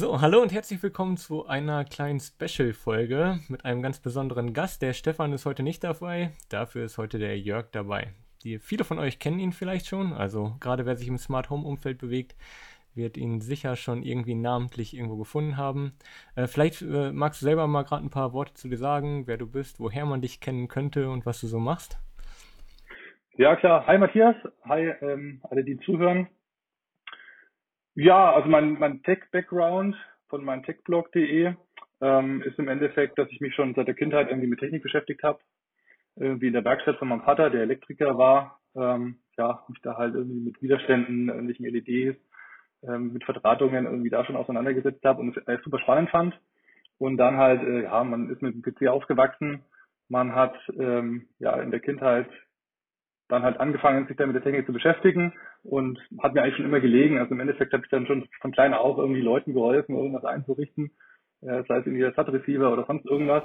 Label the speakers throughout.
Speaker 1: So, hallo und herzlich willkommen zu einer kleinen Special-Folge mit einem ganz besonderen Gast. Der Stefan ist heute nicht dabei, dafür ist heute der Jörg dabei. Die, viele von euch kennen ihn vielleicht schon, also gerade wer sich im Smart Home Umfeld bewegt, wird ihn sicher schon irgendwie namentlich irgendwo gefunden haben. Äh, vielleicht äh, magst du selber mal gerade ein paar Worte zu dir sagen, wer du bist, woher man dich kennen könnte und was du so machst.
Speaker 2: Ja, klar. Hi Matthias. Hi ähm, alle, die zuhören. Ja, also mein, mein Tech-Background von meinem techblog.de ähm, ist im Endeffekt, dass ich mich schon seit der Kindheit irgendwie mit Technik beschäftigt habe. Irgendwie in der Werkstatt von meinem Vater, der Elektriker war. Ähm, ja, mich da halt irgendwie mit Widerständen, irgendwelchen LEDs, ähm, mit Verdrahtungen irgendwie da schon auseinandergesetzt habe und es äh, super spannend fand. Und dann halt, äh, ja, man ist mit dem PC aufgewachsen. Man hat ähm, ja in der Kindheit dann halt angefangen, sich dann mit der Technik zu beschäftigen und hat mir eigentlich schon immer gelegen. Also im Endeffekt habe ich dann schon von klein auf irgendwie Leuten geholfen, irgendwas einzurichten, äh, sei es irgendwie der SAT-Receiver oder sonst irgendwas.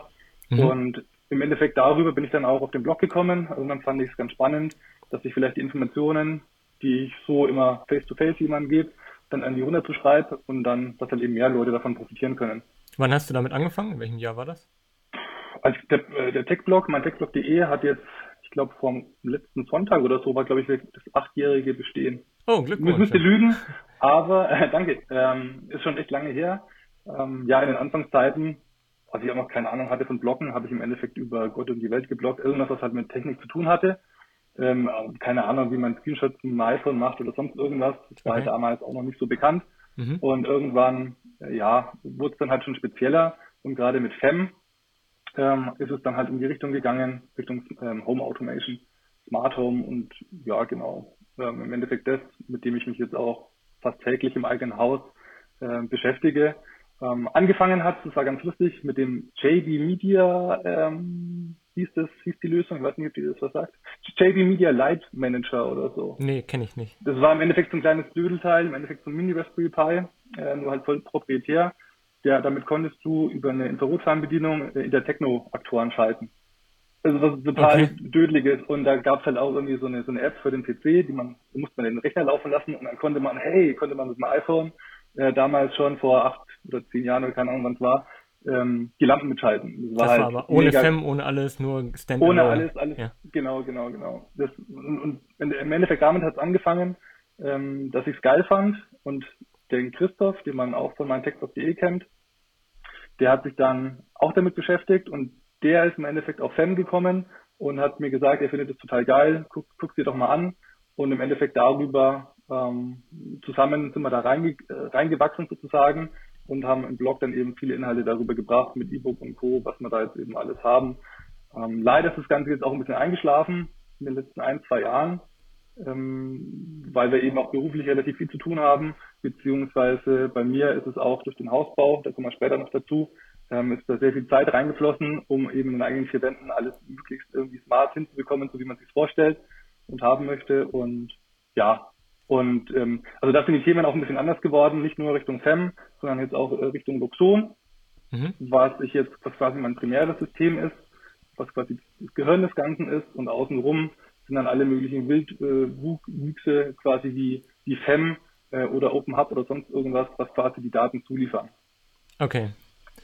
Speaker 2: Mhm. Und im Endeffekt darüber bin ich dann auch auf den Blog gekommen. Irgendwann fand ich es ganz spannend, dass ich vielleicht die Informationen, die ich so immer face-to-face jemandem gebe, dann an die runterzuschreiben und dann, dass dann eben mehr Leute davon profitieren können.
Speaker 1: Wann hast du damit angefangen? In welchem Jahr war das?
Speaker 2: Also der, äh, der Techblog, mein Techblog.de hat jetzt glaube, vom letzten Sonntag oder so war, glaube ich, das achtjährige Bestehen.
Speaker 1: Oh, Glückwunsch.
Speaker 2: Ich müsste lügen, aber äh, danke. Ähm, ist schon echt lange her. Ähm, ja, in den Anfangszeiten, als ich auch noch keine Ahnung hatte von Bloggen, habe ich im Endeffekt über Gott und die Welt gebloggt. Irgendwas, was halt mit Technik zu tun hatte. Ähm, keine Ahnung, wie man Screenshots mit dem iPhone macht oder sonst irgendwas. Das war halt damals auch noch nicht so bekannt. Mhm. Und irgendwann, äh, ja, wurde es dann halt schon spezieller. Und gerade mit Fem, ähm, ist es dann halt in die Richtung gegangen, Richtung ähm, Home Automation, Smart Home und ja, genau, ähm, im Endeffekt das, mit dem ich mich jetzt auch fast täglich im eigenen Haus äh, beschäftige. Ähm, angefangen hat, das war ganz lustig, mit dem JB Media, ähm, hieß das, hieß die Lösung, ich weiß nicht, ob die das was sagt. JB Media Light Manager oder so.
Speaker 1: Nee, kenne ich nicht.
Speaker 2: Das war im Endeffekt so ein kleines Dödelteil, im Endeffekt so ein Mini Raspberry Pi, äh, nur halt voll proprietär der, damit konntest du über eine Infrarotfernbedienung äh, Intertechno-Aktoren schalten. Also was total okay. dödelig ist. Und da gab es halt auch irgendwie so eine, so eine App für den PC, die man, da musste man den Rechner laufen lassen und dann konnte man, hey, konnte man mit dem iPhone äh, damals schon vor acht oder zehn Jahren oder keine Ahnung wann es war, ähm, die Lampen mitschalten.
Speaker 1: Das war, das halt war aber ohne FEM, ohne alles, nur
Speaker 2: Standalone. Ohne alles, alles, ja. genau, genau, genau. Das, und, und im Endeffekt damit hat es angefangen, ähm, dass ich es geil fand und den Christoph, den man auch von meinem Text.de kennt, der hat sich dann auch damit beschäftigt und der ist im Endeffekt auf Fan gekommen und hat mir gesagt, er findet es total geil, guck, guck dir doch mal an. Und im Endeffekt darüber ähm, zusammen sind wir da reinge äh, reingewachsen sozusagen und haben im Blog dann eben viele Inhalte darüber gebracht mit E-Book und Co., was wir da jetzt eben alles haben. Ähm, leider ist das Ganze jetzt auch ein bisschen eingeschlafen in den letzten ein, zwei Jahren ähm, weil wir eben auch beruflich relativ viel zu tun haben, beziehungsweise bei mir ist es auch durch den Hausbau, da kommen wir später noch dazu, ähm, ist da sehr viel Zeit reingeflossen, um eben in den eigenen vier Wänden alles möglichst irgendwie smart hinzubekommen, so wie man sich vorstellt und haben möchte. Und ja, und ähm, also da sind die Themen auch ein bisschen anders geworden, nicht nur Richtung FEM, sondern jetzt auch äh, Richtung Luxon, mhm. was ich jetzt, was quasi mein primäres System ist, was quasi das Gehirn des Ganzen ist und außenrum sind dann alle möglichen Wildwüchse äh, quasi wie, wie FEM äh, oder Open Hub oder sonst irgendwas, was quasi die Daten zuliefern.
Speaker 1: Okay.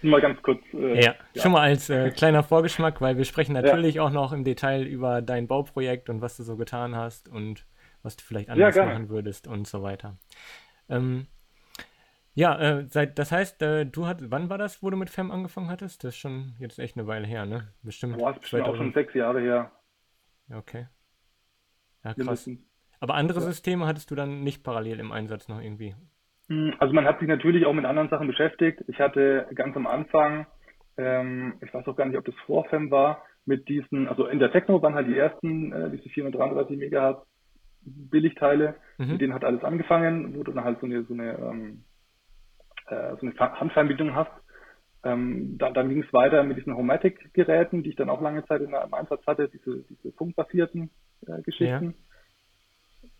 Speaker 2: Mal ganz kurz.
Speaker 1: Äh, ja. ja. schon mal als äh, kleiner Vorgeschmack, weil wir sprechen natürlich ja. auch noch im Detail über dein Bauprojekt und was du so getan hast und was du vielleicht anders ja, machen würdest und so weiter. Ähm, ja, äh, seit, das heißt, äh, du hattest, wann war das, wo du mit FEM angefangen hattest? Das ist schon jetzt echt eine Weile her, ne?
Speaker 2: Bestimmt. Boah, ist bestimmt auch schon sechs Jahre her.
Speaker 1: Okay. Ja, krass. Aber andere ja. Systeme hattest du dann nicht parallel im Einsatz noch irgendwie?
Speaker 2: Hm, also man hat sich natürlich auch mit anderen Sachen beschäftigt. Ich hatte ganz am Anfang, ähm, ich weiß auch gar nicht, ob das Vorfem war, mit diesen, also in der Techno waren halt die ersten, äh, diese 433 Megahertz Billigteile, mhm. mit denen hat alles angefangen, wo du dann halt so eine, so eine, ähm, äh, so eine Handfernbedienung hast. Ähm, dann, dann ging es weiter mit diesen Homatic-Geräten, die ich dann auch lange Zeit in, im Einsatz hatte, diese, diese funkbasierten äh, Geschichten,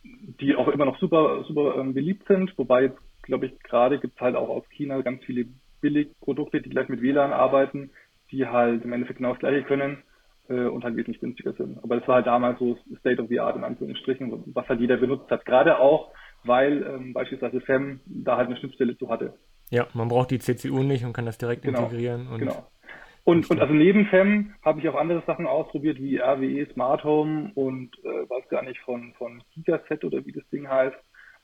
Speaker 2: ja. die auch immer noch super, super ähm, beliebt sind. Wobei jetzt, glaube ich, gerade gibt es halt auch aus China ganz viele Billigprodukte, die gleich mit WLAN arbeiten, die halt im Endeffekt genau das gleiche können äh, und halt wesentlich günstiger sind. Aber das war halt damals so State of the Art in Anführungsstrichen, was halt jeder benutzt hat. Gerade auch, weil ähm, beispielsweise FEM da halt eine Schnittstelle zu hatte.
Speaker 1: Ja, man braucht die CCU nicht und kann das direkt genau, integrieren. Und
Speaker 2: genau. Und, und also neben FEM habe ich auch andere Sachen ausprobiert, wie RWE Smart Home und äh, weiß gar nicht von, von Gigaset oder wie das Ding heißt.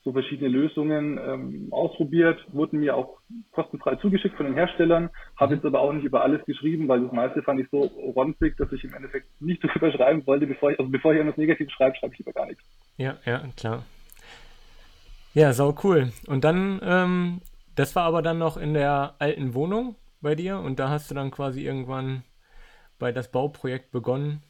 Speaker 2: So verschiedene Lösungen ähm, ausprobiert, wurden mir auch kostenfrei zugeschickt von den Herstellern, habe jetzt aber auch nicht über alles geschrieben, weil das meiste fand ich so ronzig, dass ich im Endeffekt nicht drüber schreiben wollte, bevor ich, also bevor ich etwas Negatives schreibe, schreibe ich lieber gar nichts.
Speaker 1: Ja, ja, klar. Ja, sau cool. Und dann, ähm, das war aber dann noch in der alten Wohnung bei dir und da hast du dann quasi irgendwann bei das Bauprojekt begonnen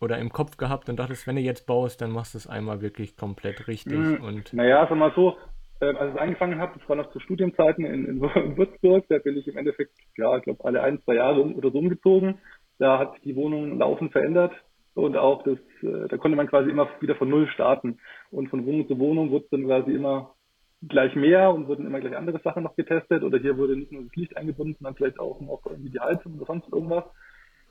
Speaker 1: oder im Kopf gehabt und dachtest, wenn du jetzt baust, dann machst du es einmal wirklich komplett richtig.
Speaker 2: Hm,
Speaker 1: und
Speaker 2: naja, sag mal so, äh, als ich angefangen habe, das war noch zu Studienzeiten in, in, Würzburg, da bin ich im Endeffekt, ja, ich glaube, alle ein, zwei Jahre oder so umgezogen. Da hat sich die Wohnung laufend verändert und auch das, äh, da konnte man quasi immer wieder von Null starten. Und von Wohnung zu Wohnung wurde es dann quasi immer gleich mehr und wurden immer gleich andere Sachen noch getestet oder hier wurde nicht nur das Licht eingebunden, sondern vielleicht auch noch irgendwie die Heizung oder sonst irgendwas.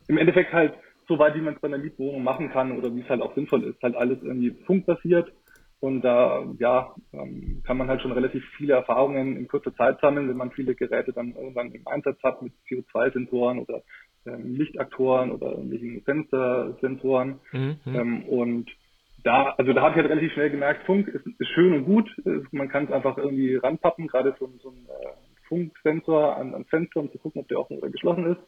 Speaker 2: Im Endeffekt halt so weit, wie man es bei einer Mietwohnung machen kann oder wie es halt auch sinnvoll ist. Halt alles irgendwie funkbasiert und da ja ähm, kann man halt schon relativ viele Erfahrungen in kurzer Zeit sammeln, wenn man viele Geräte dann irgendwann im Einsatz hat mit CO2-Sensoren oder ähm, Lichtaktoren oder irgendwelchen Fenstersensoren. Mhm. Ähm, und da, also da habe ich halt relativ schnell gemerkt, Funk ist, ist schön und gut. Man kann es einfach irgendwie ranpappen, gerade so, so ein äh, Funksensor an, an Fenster, um zu gucken, ob der offen oder geschlossen ist.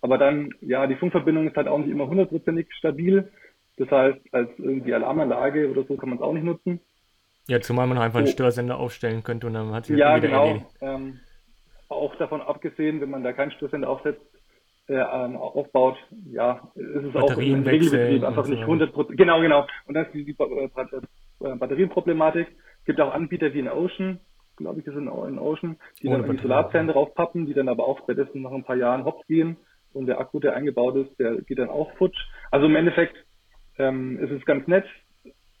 Speaker 2: Aber dann, ja, die Funkverbindung ist halt auch nicht immer hundertprozentig stabil. Das heißt, als irgendwie Alarmanlage oder so kann man es auch nicht nutzen.
Speaker 1: Ja, zumal man einfach einen Störsender aufstellen könnte und dann hat sich
Speaker 2: Ja, genau. Ähm, auch davon abgesehen, wenn man da keinen Störsender aufsetzt, äh, ähm, aufbaut, ja, ist es auch im Regelbetrieb einfach nicht 100 Prozent. Genau, genau. Und dann ist die, die äh, Batterienproblematik. Es gibt auch Anbieter wie in Ocean, glaube ich, ist in, in Ocean, die Ohne dann die Solarzellen draufpappen, die dann aber auch spätestens nach ein paar Jahren hops gehen und der Akku, der eingebaut ist, der geht dann auch futsch. Also im Endeffekt ähm, ist es ganz nett,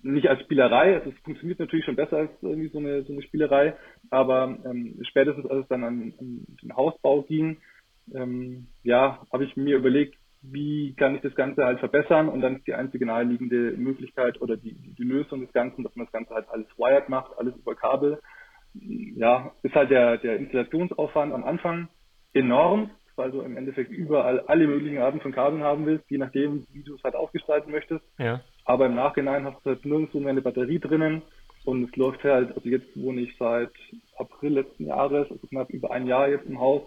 Speaker 2: nicht als Spielerei, also es funktioniert natürlich schon besser als irgendwie so eine, so eine Spielerei, aber ähm, spätestens als es dann an, an den Hausbau ging, ähm, ja, habe ich mir überlegt, wie kann ich das Ganze halt verbessern und dann ist die einzige naheliegende Möglichkeit oder die, die, Lösung des Ganzen, dass man das Ganze halt alles wired macht, alles über Kabel. Ja, ist halt der, der Installationsaufwand am Anfang enorm, weil du im Endeffekt überall alle möglichen Arten von Kabeln haben willst, je nachdem, wie du es halt aufgestalten möchtest.
Speaker 1: Ja.
Speaker 2: Aber im Nachhinein hast du halt nirgendwo mehr eine Batterie drinnen und es läuft halt, also jetzt wohne ich seit April letzten Jahres, also knapp über ein Jahr jetzt im Haus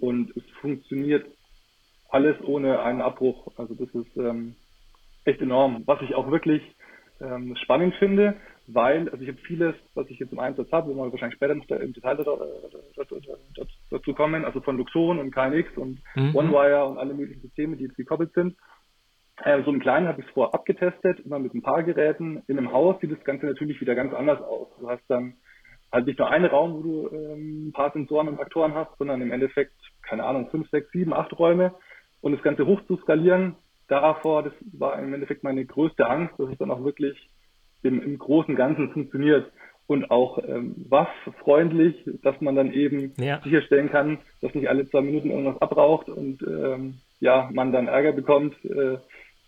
Speaker 2: und es funktioniert alles ohne einen Abbruch. Also das ist ähm, echt enorm, was ich auch wirklich ähm, spannend finde, weil, also ich habe vieles, was ich jetzt im Einsatz habe, wo wir wahrscheinlich später noch im Detail dazu kommen, also von Luxon und KNX und mhm. OneWire und alle möglichen Systeme, die jetzt gekoppelt sind. Äh, so im Kleinen habe ich vorher abgetestet, immer mit ein paar Geräten. In einem Haus sieht das Ganze natürlich wieder ganz anders aus. Du hast dann halt nicht nur einen Raum, wo du ähm, ein paar Sensoren und Faktoren hast, sondern im Endeffekt, keine Ahnung, fünf, sechs, sieben, acht Räume und das Ganze hoch zu skalieren, davor, das war im Endeffekt meine größte Angst, dass es dann auch wirklich im, im großen Ganzen funktioniert und auch ähm, was freundlich, dass man dann eben ja. sicherstellen kann, dass nicht alle zwei Minuten irgendwas abraucht und ähm, ja, man dann Ärger bekommt, äh,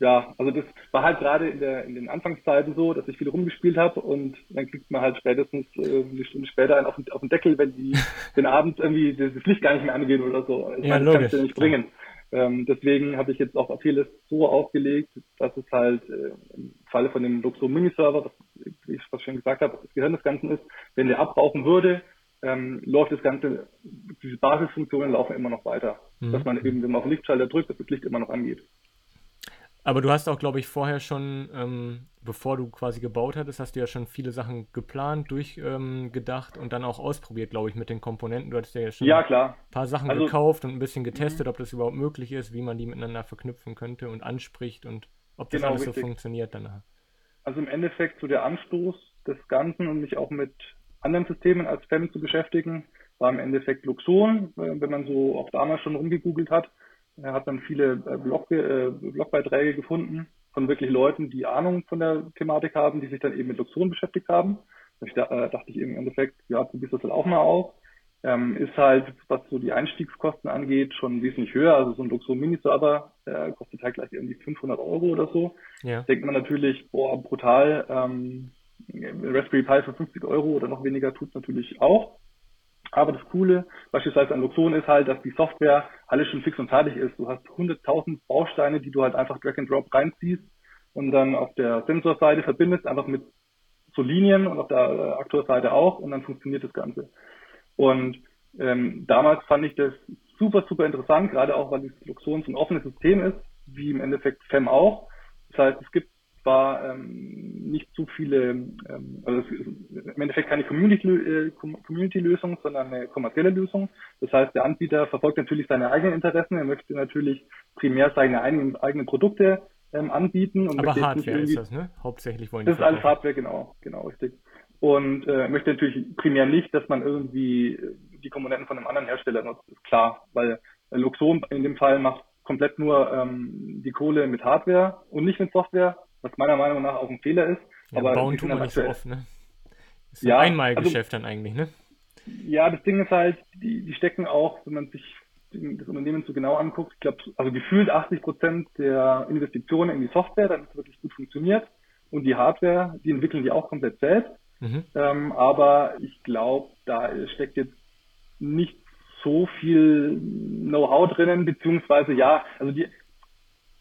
Speaker 2: ja, also das war halt gerade in, der, in den Anfangszeiten so, dass ich viel rumgespielt habe und dann kriegt man halt spätestens äh, eine Stunde später einen auf den, auf den Deckel, wenn die den Abend irgendwie das Licht gar nicht mehr angehen oder so.
Speaker 1: Also ja, das kannst
Speaker 2: du nicht bringen. Ähm, deswegen habe ich jetzt auch vieles so aufgelegt, dass es halt äh, im Falle von dem Luxo Mini-Server, wie ich was schon gesagt habe, das Gehirn des Ganzen ist, wenn der abrauchen würde, ähm, läuft das Ganze, diese Basisfunktionen laufen immer noch weiter. Mhm. Dass man eben, wenn man auf den Lichtschalter drückt, dass das Licht immer noch angeht.
Speaker 1: Aber du hast auch, glaube ich, vorher schon, ähm, bevor du quasi gebaut hattest, hast du ja schon viele Sachen geplant, durchgedacht ähm, und dann auch ausprobiert, glaube ich, mit den Komponenten. Du hattest ja schon
Speaker 2: ja, ein
Speaker 1: paar Sachen also, gekauft und ein bisschen getestet, ob das überhaupt möglich ist, wie man die miteinander verknüpfen könnte und anspricht und ob das genau, alles richtig. so funktioniert danach.
Speaker 2: Also im Endeffekt so der Anstoß des Ganzen und mich auch mit anderen Systemen als FEM zu beschäftigen, war im Endeffekt Luxon, äh, wenn man so auch damals schon rumgegoogelt hat er hat dann viele äh, Blog, äh, Blogbeiträge gefunden von wirklich Leuten, die Ahnung von der Thematik haben, die sich dann eben mit Luxon beschäftigt haben. Da, äh, dachte ich eben im Endeffekt, ja, probierst das halt auch mal aus. Ähm, ist halt, was so die Einstiegskosten angeht, schon wesentlich höher. Also so ein Luxon Mini-Server äh, kostet halt gleich irgendwie 500 Euro oder so. Ja. Denkt man natürlich, boah, brutal. Ähm, Raspberry Pi für 50 Euro oder noch weniger tut natürlich auch. Aber das Coole beispielsweise an Luxon ist halt, dass die Software alles schon fix und fertig ist. Du hast 100.000 Bausteine, die du halt einfach Drag and Drop reinziehst und dann auf der Sensorseite verbindest, einfach mit so Linien und auf der äh, Aktorseite auch und dann funktioniert das Ganze. Und ähm, damals fand ich das super, super interessant, gerade auch, weil das Luxon so ein offenes System ist, wie im Endeffekt FEM auch. Das heißt, es gibt zwar ähm, nicht zu viele, ähm, also es ist im Endeffekt keine Community-Lösung, Community sondern eine kommerzielle Lösung. Das heißt, der Anbieter verfolgt natürlich seine eigenen Interessen, er möchte natürlich primär seine eigenen, eigenen Produkte ähm, anbieten. Und
Speaker 1: Aber Hardware ist das, ne? Hauptsächlich wollen
Speaker 2: die Das ist alles Hardware, genau, genau, richtig. Und äh, möchte natürlich primär nicht, dass man irgendwie die Komponenten von einem anderen Hersteller nutzt, ist klar, weil Luxon in dem Fall macht komplett nur ähm, die Kohle mit Hardware und nicht mit Software, was meiner Meinung nach auch ein Fehler ist.
Speaker 1: Ja, aber bauen tun wir nicht so oft, ne? Ist ja, ein Einmalgeschäft also, dann eigentlich, ne?
Speaker 2: Ja, das Ding ist halt, die, die stecken auch, wenn man sich das Unternehmen so genau anguckt, ich glaube, also gefühlt 80 Prozent der Investitionen in die Software, damit es wirklich gut funktioniert. Und die Hardware, die entwickeln die auch komplett selbst. Mhm. Ähm, aber ich glaube, da steckt jetzt nicht so viel Know-how drinnen, beziehungsweise ja, also die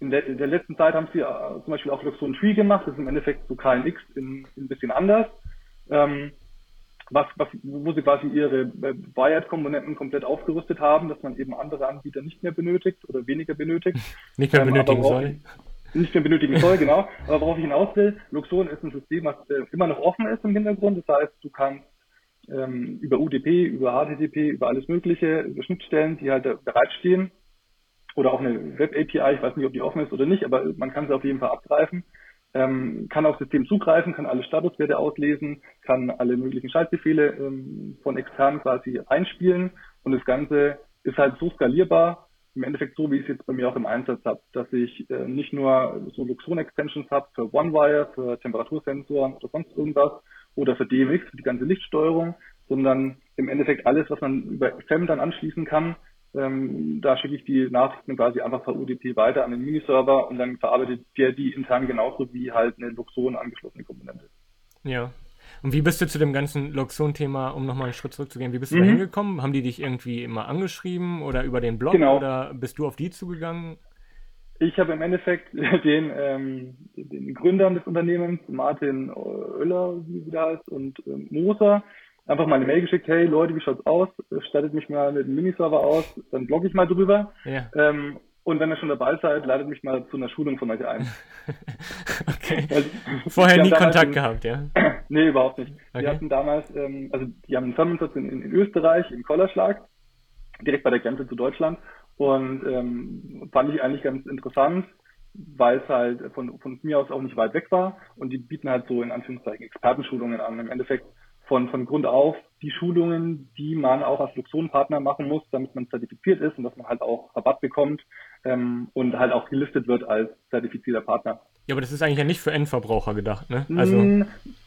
Speaker 2: in der, in der letzten Zeit haben sie äh, zum Beispiel auch Luxon Tree gemacht, das ist im Endeffekt so KNX in, in ein bisschen anders. Ähm, was, was, wo sie quasi ihre äh, Wired-Komponenten komplett aufgerüstet haben, dass man eben andere Anbieter nicht mehr benötigt oder weniger benötigt.
Speaker 1: Nicht mehr ähm, benötigen soll.
Speaker 2: Nicht mehr benötigen soll, genau. Aber worauf ich hinaus will, Luxon ist ein System, was äh, immer noch offen ist im Hintergrund. Das heißt, du kannst ähm, über UDP, über HTTP, über alles Mögliche, über Schnittstellen, die halt bereitstehen, oder auch eine Web-API, ich weiß nicht, ob die offen ist oder nicht, aber man kann sie auf jeden Fall abgreifen, ähm, kann aufs System zugreifen, kann alle Statuswerte auslesen, kann alle möglichen Schaltbefehle ähm, von extern quasi einspielen und das Ganze ist halt so skalierbar, im Endeffekt so, wie ich es jetzt bei mir auch im Einsatz habe, dass ich äh, nicht nur so Luxon-Extensions habe für OneWire, für Temperatursensoren oder sonst irgendwas oder für DMX, für die ganze Lichtsteuerung, sondern im Endeffekt alles, was man über FEM dann anschließen kann. Ähm, da schicke ich die Nachrichten quasi einfach per UDP weiter an den Miniserver und dann verarbeitet der die intern genauso wie halt eine Luxon angeschlossene Komponente.
Speaker 1: Ja, und wie bist du zu dem ganzen Loxon-Thema, um nochmal einen Schritt zurückzugehen, wie bist du mhm. da hingekommen? Haben die dich irgendwie immer angeschrieben oder über den Blog genau. oder bist du auf die zugegangen?
Speaker 2: Ich habe im Endeffekt den, ähm, den Gründern des Unternehmens, Martin Oeller, wie der heißt, und ähm, Moser, einfach mal eine Mail geschickt, hey Leute, wie schaut's aus? Stattet mich mal mit einem Miniserver aus, dann blogge ich mal drüber. Ja. Ähm, und wenn ihr schon dabei seid, ladet mich mal zu einer Schulung von euch ein.
Speaker 1: okay. Also, Vorher nie Kontakt in, gehabt, ja?
Speaker 2: nee, überhaupt nicht. Okay. Wir hatten damals, ähm, also die haben einen Firmensitz in, in, in Österreich, im Kollerschlag, direkt bei der Grenze zu Deutschland. Und ähm, fand ich eigentlich ganz interessant, weil es halt von, von mir aus auch nicht weit weg war. Und die bieten halt so in Anführungszeichen Expertenschulungen an. Im Endeffekt von, von Grund auf die Schulungen, die man auch als Luxon-Partner machen muss, damit man zertifiziert ist und dass man halt auch Rabatt bekommt ähm, und halt auch gelistet wird als zertifizierter Partner.
Speaker 1: Ja, aber das ist eigentlich ja nicht für Endverbraucher gedacht, ne? Also,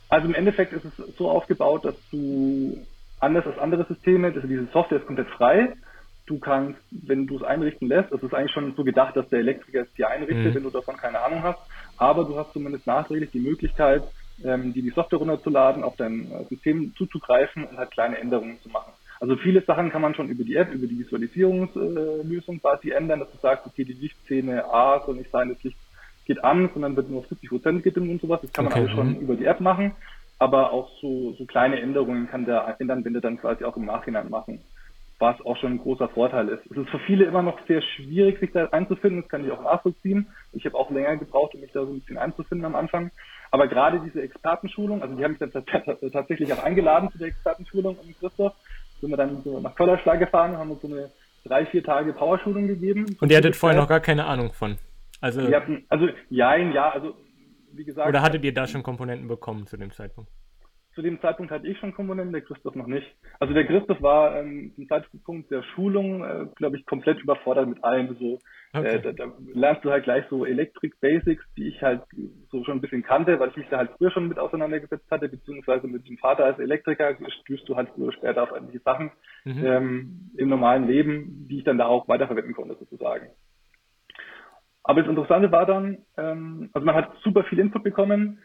Speaker 2: also im Endeffekt ist es so aufgebaut, dass du anders als andere Systeme, also diese Software ist komplett frei. Du kannst, wenn du es einrichten lässt, das ist eigentlich schon so gedacht, dass der Elektriker es dir einrichtet, mhm. wenn du davon keine Ahnung hast. Aber du hast zumindest nachträglich die Möglichkeit, ähm, die die Software runterzuladen, auf dein äh, System zuzugreifen und halt kleine Änderungen zu machen. Also viele Sachen kann man schon über die App, über die Visualisierungslösung quasi ändern, dass du sagst, okay, die Lichtszene A soll nicht sein, das Licht geht an, sondern wird nur auf 70 Prozent gedimmt und sowas. Das kann man okay. alles schon mhm. über die App machen. Aber auch so, so kleine Änderungen kann der Endanwender dann quasi auch im Nachhinein machen. Was auch schon ein großer Vorteil ist. Es ist für viele immer noch sehr schwierig, sich da einzufinden. Das kann ich auch nachvollziehen. Ich habe auch länger gebraucht, um mich da so ein bisschen einzufinden am Anfang. Aber gerade diese Expertenschulung, also die haben mich dann tatsächlich auch eingeladen zu der Expertenschulung um Christoph, sind wir dann so nach Köllerschlag gefahren und haben uns so eine drei, vier Tage Powerschulung gegeben.
Speaker 1: Und ihr hattet vorher noch gar keine Ahnung von?
Speaker 2: Also, hatten, also ja, ja, also wie gesagt.
Speaker 1: Oder hattet ihr da schon Komponenten bekommen zu dem Zeitpunkt?
Speaker 2: Zu dem Zeitpunkt hatte ich schon Komponenten, der Christoph noch nicht. Also der Christoph war ähm, zum Zeitpunkt der Schulung, äh, glaube ich, komplett überfordert mit allem. So, äh, okay. äh, da, da lernst du halt gleich so Electric Basics, die ich halt so schon ein bisschen kannte, weil ich mich da halt früher schon mit auseinandergesetzt hatte, beziehungsweise mit dem Vater als Elektriker stößt du halt früher später auf irgendwelche Sachen mhm. ähm, im normalen Leben, die ich dann da auch weiterverwenden konnte, sozusagen. Aber das Interessante war dann, ähm, also man hat super viel Input bekommen,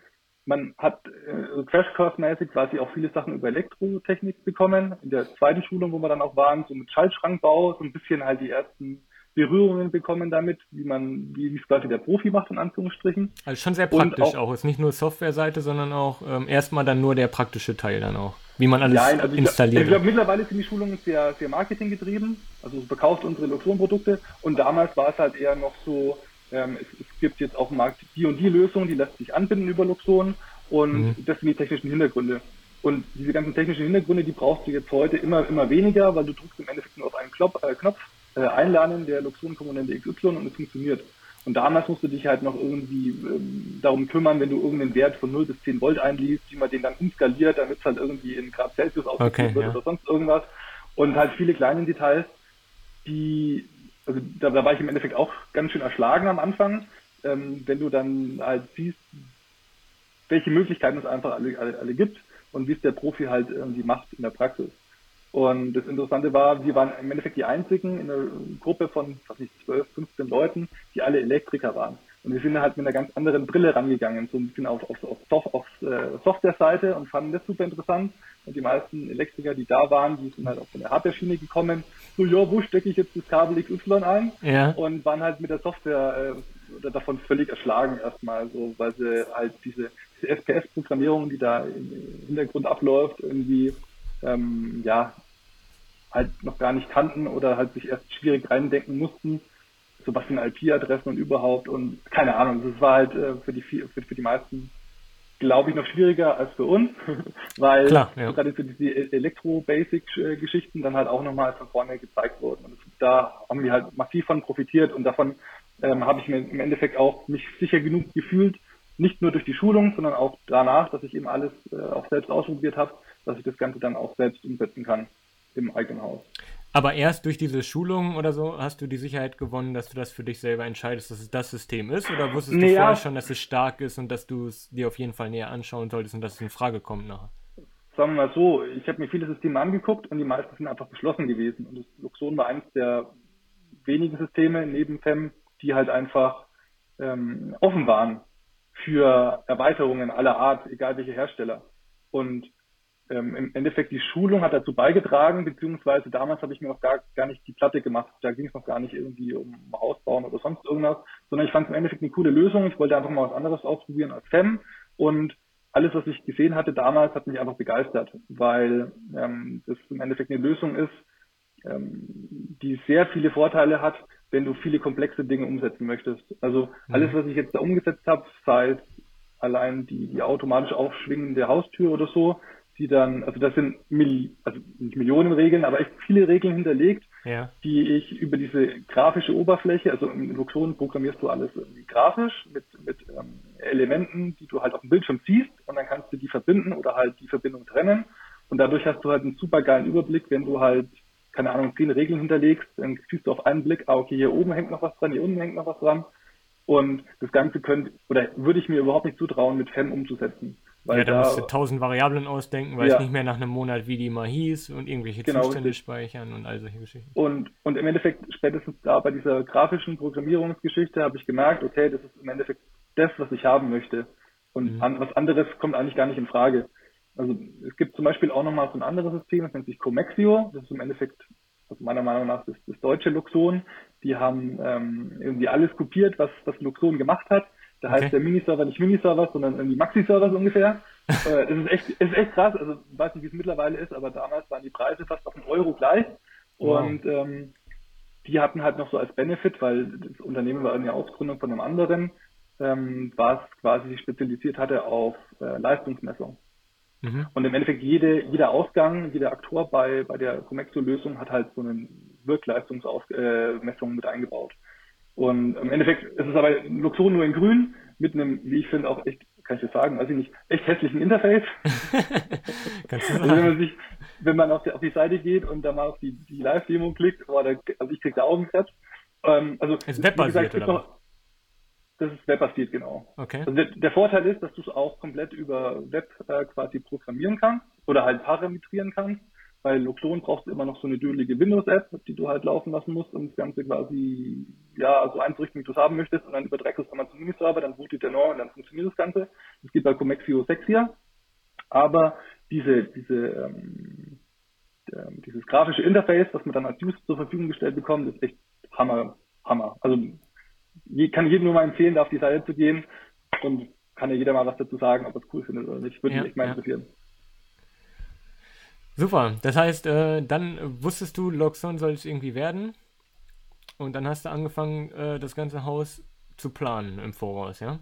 Speaker 2: man hat äh, Crashcourse-mäßig quasi auch viele Sachen über Elektrotechnik bekommen. In der zweiten Schulung, wo wir dann auch waren, so mit Schaltschrankbau, so ein bisschen halt die ersten Berührungen bekommen damit, wie man, wie es quasi der Profi macht, in Anführungsstrichen.
Speaker 1: Also schon sehr praktisch auch, auch. Ist nicht nur Softwareseite, sondern auch ähm, erstmal dann nur der praktische Teil dann auch. Wie man alles Nein, also installiert.
Speaker 2: Ich glaube, mittlerweile sind die Schulungen sehr, sehr marketinggetrieben. Also verkauft unsere Luxon-Produkte und damals war es halt eher noch so, ähm, es, es, gibt jetzt auf dem Markt die und die Lösung, die lässt sich anbinden über Luxon und mhm. das sind die technischen Hintergründe. Und diese ganzen technischen Hintergründe, die brauchst du jetzt heute immer, immer weniger, weil du drückst im Endeffekt nur auf einen Knopf, äh, Knopf äh, einlernen der Luxon-Komponente XY und es funktioniert. Und damals musst du dich halt noch irgendwie ähm, darum kümmern, wenn du irgendeinen Wert von 0 bis 10 Volt einliest, wie man den dann umskaliert, damit es halt irgendwie in Grad Celsius ausgeführt okay, wird ja. oder sonst irgendwas. Und halt viele kleine Details, die also da, da war ich im Endeffekt auch ganz schön erschlagen am Anfang, ähm, wenn du dann halt siehst, welche Möglichkeiten es einfach alle, alle, alle gibt und wie es der Profi halt irgendwie macht in der Praxis. Und das Interessante war, wir waren im Endeffekt die einzigen in einer Gruppe von, was nicht, 12, 15 Leuten, die alle Elektriker waren. Und wir sind halt mit einer ganz anderen Brille rangegangen, so ein bisschen auf, auf, auf, auf äh, Software-Seite und fanden das super interessant. Und die meisten Elektriker, die da waren, die sind halt auch von der Hardware-Schiene gekommen. So, ja, wo stecke ich jetzt das Kabel XY ein? Ja. Und waren halt mit der Software äh, davon völlig erschlagen erstmal, so, weil sie halt diese, diese SPS-Programmierung, die da im Hintergrund abläuft, irgendwie, ähm, ja, halt noch gar nicht kannten oder halt sich erst schwierig reindenken mussten so was sind IP-Adressen und überhaupt und keine Ahnung, das war halt äh, für die für, für die meisten glaube ich noch schwieriger als für uns, weil Klar, ja. gerade für diese Elektro-Basic-Geschichten dann halt auch nochmal von vorne gezeigt wurden. Und da haben wir halt massiv von profitiert und davon ähm, habe ich mir im Endeffekt auch mich sicher genug gefühlt, nicht nur durch die Schulung, sondern auch danach, dass ich eben alles äh, auch selbst ausprobiert habe, dass ich das Ganze dann auch selbst umsetzen kann im eigenen Haus.
Speaker 1: Aber erst durch diese Schulung oder so hast du die Sicherheit gewonnen, dass du das für dich selber entscheidest, dass es das System ist? Oder wusstest nee, du vorher ja. schon, dass es stark ist und dass du es dir auf jeden Fall näher anschauen solltest und dass es in Frage kommt nachher?
Speaker 2: Sagen wir mal so, ich habe mir viele Systeme angeguckt und die meisten sind einfach geschlossen gewesen. Und das Luxon war eines der wenigen Systeme neben FEM, die halt einfach ähm, offen waren für Erweiterungen aller Art, egal welche Hersteller. Und ähm, im Endeffekt die Schulung hat dazu beigetragen, beziehungsweise damals habe ich mir noch gar, gar nicht die Platte gemacht. Da ging es noch gar nicht irgendwie um Ausbauen oder sonst irgendwas, sondern ich fand es im Endeffekt eine coole Lösung. Ich wollte einfach mal was anderes ausprobieren als FEM und alles, was ich gesehen hatte damals, hat mich einfach begeistert, weil ähm, das im Endeffekt eine Lösung ist, ähm, die sehr viele Vorteile hat, wenn du viele komplexe Dinge umsetzen möchtest. Also mhm. alles, was ich jetzt da umgesetzt habe, sei es allein die, die automatisch aufschwingende Haustür oder so, die dann, also das sind Mil also nicht Millionen Regeln, aber echt viele Regeln hinterlegt, ja. die ich über diese grafische Oberfläche, also in Luxon programmierst du alles irgendwie grafisch mit, mit ähm, Elementen, die du halt auf dem Bildschirm siehst und dann kannst du die verbinden oder halt die Verbindung trennen und dadurch hast du halt einen super geilen Überblick, wenn du halt keine Ahnung, zehn Regeln hinterlegst, dann siehst du auf einen Blick, ah, okay, hier oben hängt noch was dran, hier unten hängt noch was dran. Und das Ganze könnte, oder würde ich mir überhaupt nicht zutrauen, mit FEM umzusetzen.
Speaker 1: Weil ja, da, da musst du tausend Variablen ausdenken, weil ja. es nicht mehr nach einem Monat wie die mal hieß und irgendwelche genau, Zustände speichern und all solche Geschichten.
Speaker 2: Und, und im Endeffekt, spätestens da bei dieser grafischen Programmierungsgeschichte habe ich gemerkt, okay, das ist im Endeffekt das, was ich haben möchte. Und mhm. an, was anderes kommt eigentlich gar nicht in Frage. Also es gibt zum Beispiel auch nochmal so ein anderes System, das nennt sich Comexio. Das ist im Endeffekt, also meiner Meinung nach, das, das deutsche Luxon. Die haben ähm, irgendwie alles kopiert, was, was Luxon gemacht hat da okay. heißt der Miniserver nicht Miniserver, sondern irgendwie Maxi-Server so ungefähr. äh, das ist echt, ist echt krass. Also ich weiß nicht, wie es mittlerweile ist, aber damals waren die Preise fast auf einen Euro gleich. Und wow. ähm, die hatten halt noch so als Benefit, weil das Unternehmen war eine Ausgründung von einem anderen, ähm, was quasi sich spezialisiert hatte auf äh, Leistungsmessung. Mhm. Und im Endeffekt jede, jeder Ausgang, jeder Aktor bei, bei der Comexo-Lösung hat halt so eine Wirkleistungsmessung äh, mit eingebaut. Und im Endeffekt ist es aber Luxon nur in grün, mit einem, wie ich finde, auch echt, kann ich das sagen, weiß ich nicht, echt hässlichen Interface. Kannst du sagen. Also wenn man sich, wenn man auf die, auf die Seite geht und da mal auf die, die Live-Demo klickt, oh, da, also ich krieg da Augenkrebs. Ähm, also,
Speaker 1: ist webbasiert, oder noch,
Speaker 2: Das ist webbasiert, genau.
Speaker 1: Okay.
Speaker 2: Also der, der Vorteil ist, dass du es auch komplett über Web äh, quasi programmieren kannst oder halt parametrieren kannst. Bei Luxon brauchst du immer noch so eine dürlige Windows-App, die du halt laufen lassen musst, um das Ganze quasi, ja, so einzurichten, wie du es haben möchtest. Und dann überträgst du es einmal zum Miniserver, dann bootet der neu und dann funktioniert das Ganze. Das geht bei Comexio 6 hier. Aber diese, diese, ähm, ähm, dieses grafische Interface, was man dann als User zur Verfügung gestellt bekommt, ist echt Hammer, Hammer. Also kann ich jedem nur mal empfehlen, da auf die Seite zu gehen und kann ja jeder mal was dazu sagen, ob er es cool findet oder nicht. Würde ja, mich echt mal ja. interessieren.
Speaker 1: Super, das heißt, äh, dann wusstest du, Loxon soll es irgendwie werden und dann hast du angefangen, äh, das ganze Haus zu planen im Voraus, ja?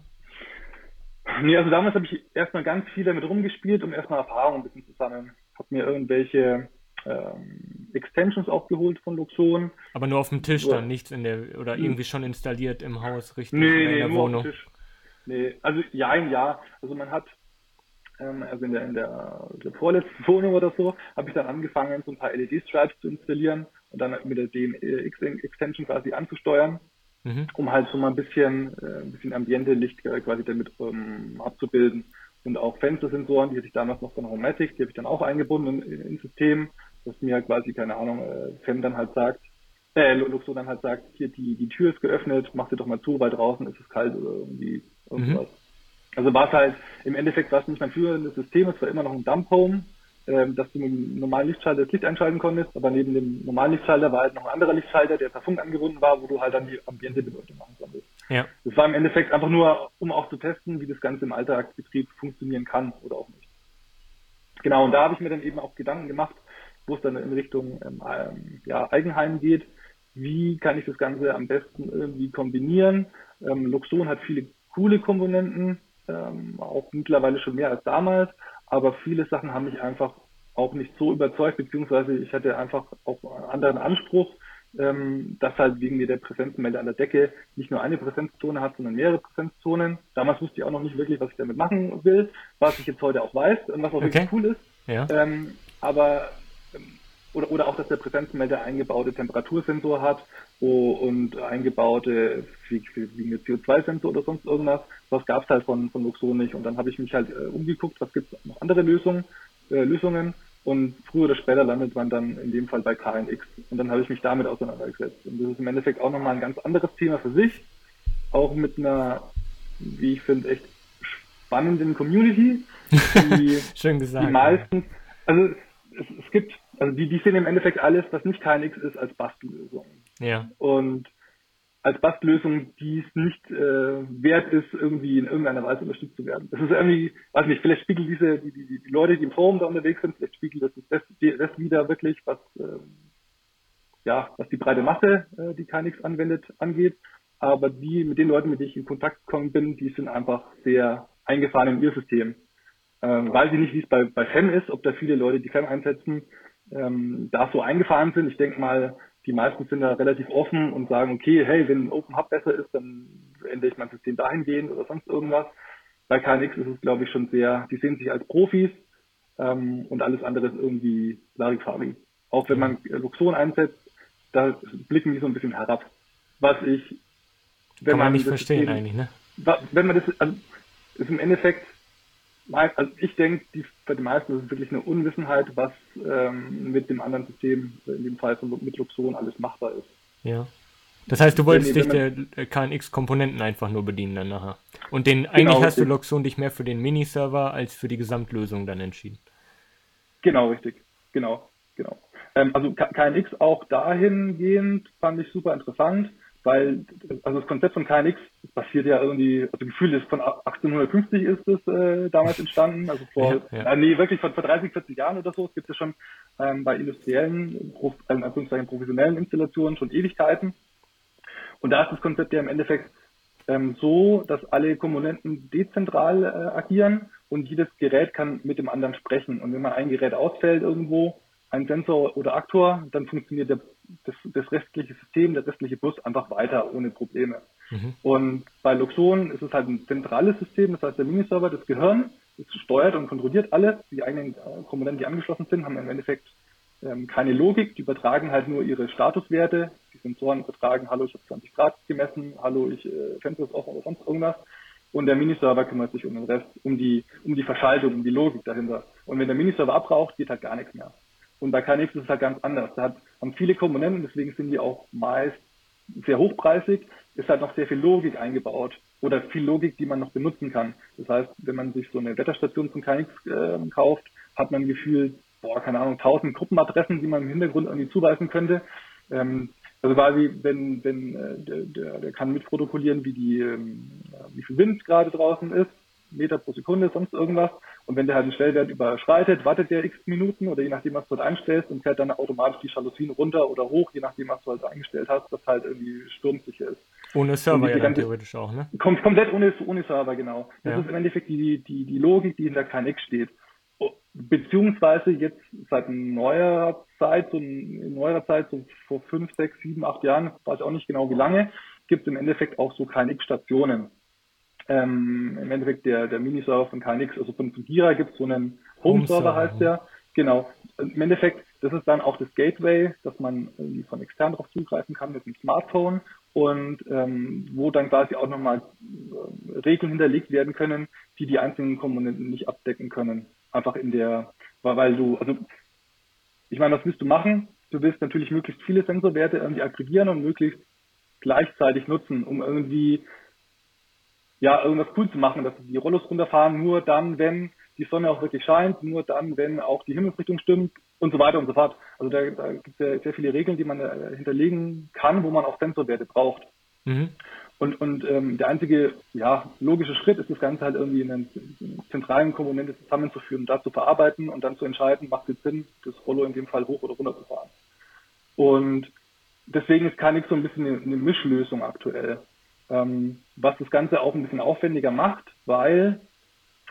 Speaker 2: Nee, also damals habe ich erstmal ganz viel damit rumgespielt, um erstmal Erfahrung ein bisschen zu sammeln. Habe mir irgendwelche ähm, Extensions aufgeholt von Luxon.
Speaker 1: Aber nur auf dem Tisch dann, nichts in der, oder hm. irgendwie schon installiert im Haus, richtig?
Speaker 2: Nee, in der nur Wohnung. Auf dem Tisch. Nee, also ja, ein Jahr. Also man hat, ähm, also in der, in der, der vorletzten Wohnung oder so, habe ich dann angefangen, so ein paar LED-Stripes zu installieren und dann mit der DMX-Extension quasi anzusteuern, mhm. um halt so mal ein bisschen, äh, ein bisschen Ambiente-Licht quasi damit ähm, abzubilden. Und auch Fenstersensoren, die hatte ich damals noch von Homematic, die habe ich dann auch eingebunden in, ins System, dass mir quasi, keine Ahnung, äh, Fem dann halt sagt, äh, Luxo dann halt sagt, hier die, die Tür ist geöffnet, mach sie doch mal zu, weil draußen ist es kalt oder irgendwie irgendwas. Mhm. Also war es halt, im Endeffekt war es nicht mein führendes System, es war immer noch ein Dump Home, ähm, dass du mit dem normalen Lichtschalter das Licht einschalten konntest, aber neben dem normalen Lichtschalter war halt noch ein anderer Lichtschalter, der per Funk angebunden war, wo du halt dann die Ambiente-Beleuchtung machen konntest. Ja. Das war im Endeffekt einfach nur, um auch zu testen, wie das Ganze im Alltagsbetrieb funktionieren kann oder auch nicht. Genau, und da habe ich mir dann eben auch Gedanken gemacht, wo es dann in Richtung ähm, ähm, ja, Eigenheim geht. Wie kann ich das Ganze am besten irgendwie kombinieren? Ähm, Luxon hat viele coole Komponenten, ähm, auch mittlerweile schon mehr als damals, aber viele Sachen haben mich einfach auch nicht so überzeugt, beziehungsweise ich hatte einfach auch einen anderen Anspruch, ähm, dass halt wegen der Präsenzmelder an der Decke nicht nur eine Präsenzzone hat, sondern mehrere Präsenzzonen. Damals wusste ich auch noch nicht wirklich, was ich damit machen will, was ich jetzt heute auch weiß und was auch okay. wirklich cool ist. Ja. Ähm, aber oder, oder auch, dass der Präsenzmelder eingebaute Temperatursensor hat und eingebaute wie, wie CO2-Sensor oder sonst irgendwas. Das gab es halt von, von Luxon nicht. Und dann habe ich mich halt äh, umgeguckt, was gibt es noch andere Lösungen, äh, Lösungen. Und früher oder später landet man dann in dem Fall bei KNX. Und dann habe ich mich damit auseinandergesetzt. Und das ist im Endeffekt auch nochmal ein ganz anderes Thema für sich. Auch mit einer, wie ich finde, echt spannenden Community.
Speaker 1: Die, Schön gesagt.
Speaker 2: Die meisten, also es, es gibt also die, die sehen im Endeffekt alles, was nicht KNX ist, als Bastellösung. Ja. Und als Bastellösung, die es nicht äh, wert ist, irgendwie in irgendeiner Weise unterstützt zu werden. Das ist irgendwie, weiß nicht, vielleicht spiegelt diese, die, die, die Leute, die im Forum da unterwegs sind, vielleicht spiegelt das das, das wieder wirklich, was äh, ja, was die breite Masse, äh, die KNX anwendet, angeht. Aber die, mit den Leuten, mit denen ich in Kontakt gekommen bin, die sind einfach sehr eingefahren in ihr System. Ähm, weiß ich nicht, wie es bei, bei FEM ist, ob da viele Leute, die FEM einsetzen, ähm, da so eingefahren sind. Ich denke mal, die meisten sind da relativ offen und sagen, okay, hey, wenn Open Hub besser ist, dann ändere ich mein System dahingehend oder sonst irgendwas. Bei KNX ist es, glaube ich, schon sehr, die sehen sich als Profis ähm, und alles andere ist irgendwie Larifari. Auch wenn man Luxon einsetzt, da blicken die so ein bisschen herab. Was ich,
Speaker 1: wenn Kann man, man nicht verstehen System, eigentlich, ne?
Speaker 2: Wenn man das, also ist im Endeffekt also ich denke, die, bei den meisten ist es wirklich eine Unwissenheit, was ähm, mit dem anderen System, in dem Fall von, mit Luxon, alles machbar ist.
Speaker 1: Ja. Das heißt, du wolltest dich der KNX-Komponenten einfach nur bedienen dann nachher. Und den, genau, eigentlich hast du Luxon dich mehr für den Miniserver als für die Gesamtlösung dann entschieden.
Speaker 2: Genau, richtig. Genau, genau. Ähm, also KNX auch dahingehend fand ich super interessant weil also das Konzept von KNX basiert ja irgendwie, also Gefühl ist von 1850 ist es äh, damals entstanden, also vor, ja, ja. Äh, nee, wirklich von vor 30, 40 Jahren oder so. Es gibt ja schon ähm, bei industriellen, äh, professionellen Installationen schon Ewigkeiten. Und da ist das Konzept ja im Endeffekt ähm, so, dass alle Komponenten dezentral äh, agieren und jedes Gerät kann mit dem anderen sprechen. Und wenn mal ein Gerät ausfällt irgendwo, ein Sensor oder Aktor, dann funktioniert der, das, das restliche System, der restliche Bus einfach weiter ohne Probleme. Mhm. Und bei Luxon ist es halt ein zentrales System, das heißt der Miniserver, das Gehirn, das steuert und kontrolliert alles. Die eigenen äh, Komponenten, die angeschlossen sind, haben im Endeffekt ähm, keine Logik, die übertragen halt nur ihre Statuswerte. Die Sensoren übertragen, hallo, ich habe 20 Grad gemessen, hallo, ich äh, Fenster ist offen oder sonst irgendwas. Und der Miniserver kümmert sich um den Rest, um die, um die Verschaltung, um die Logik dahinter. Und wenn der Miniserver abraucht, geht halt gar nichts mehr. Und bei KNX ist es halt ganz anders. Da hat, haben viele Komponenten, deswegen sind die auch meist sehr hochpreisig, ist halt noch sehr viel Logik eingebaut oder viel Logik, die man noch benutzen kann. Das heißt, wenn man sich so eine Wetterstation zum KNX äh, kauft, hat man Gefühl, boah, keine Ahnung, tausend Gruppenadressen, die man im Hintergrund irgendwie zuweisen könnte. Ähm, also quasi, wenn, wenn äh, der, der, der kann mitprotokollieren, wie die, ähm, wie viel Wind gerade draußen ist, Meter pro Sekunde, sonst irgendwas. Und wenn der halt einen Stellwert überschreitet, wartet der x Minuten oder je nachdem, was du dort einstellst und fährt dann automatisch die Jalousien runter oder hoch, je nachdem, was du halt eingestellt hast, dass halt irgendwie sturmsicher ist.
Speaker 1: Ohne Server ja ganze, theoretisch auch, ne?
Speaker 2: Kom komplett ohne, ohne Server, genau. Das ja. ist im Endeffekt die, die, die Logik, die hinter KNX steht. Beziehungsweise jetzt seit neuerer Zeit, so in neuerer Zeit, so vor fünf, sechs, sieben, acht Jahren, weiß ich auch nicht genau wie lange, gibt es im Endeffekt auch so KNX-Stationen. Ähm, Im Endeffekt der, der Miniserver von KNX, also von, von Gira gibt es so einen Home-Server, heißt der. Genau. Im Endeffekt, das ist dann auch das Gateway, dass man irgendwie von extern drauf zugreifen kann mit dem Smartphone und ähm, wo dann quasi auch nochmal äh, Regeln hinterlegt werden können, die die einzelnen Komponenten nicht abdecken können einfach in der, weil du, also ich meine, was willst du machen? Du willst natürlich möglichst viele Sensorwerte irgendwie aggregieren und möglichst gleichzeitig nutzen, um irgendwie ja irgendwas cool zu machen, dass die Rollos runterfahren, nur dann, wenn die Sonne auch wirklich scheint, nur dann, wenn auch die Himmelsrichtung stimmt und so weiter und so fort. Also da, da gibt es ja sehr viele Regeln, die man äh, hinterlegen kann, wo man auch Sensorwerte braucht. Mhm. Und, und ähm, der einzige ja, logische Schritt ist das Ganze halt irgendwie in einer zentralen Komponente zusammenzuführen, da zu verarbeiten und dann zu entscheiden, macht es Sinn, das Rollo in dem Fall hoch oder runter zu fahren. Und deswegen ist KNX so ein bisschen eine, eine Mischlösung aktuell, ähm, was das Ganze auch ein bisschen aufwendiger macht, weil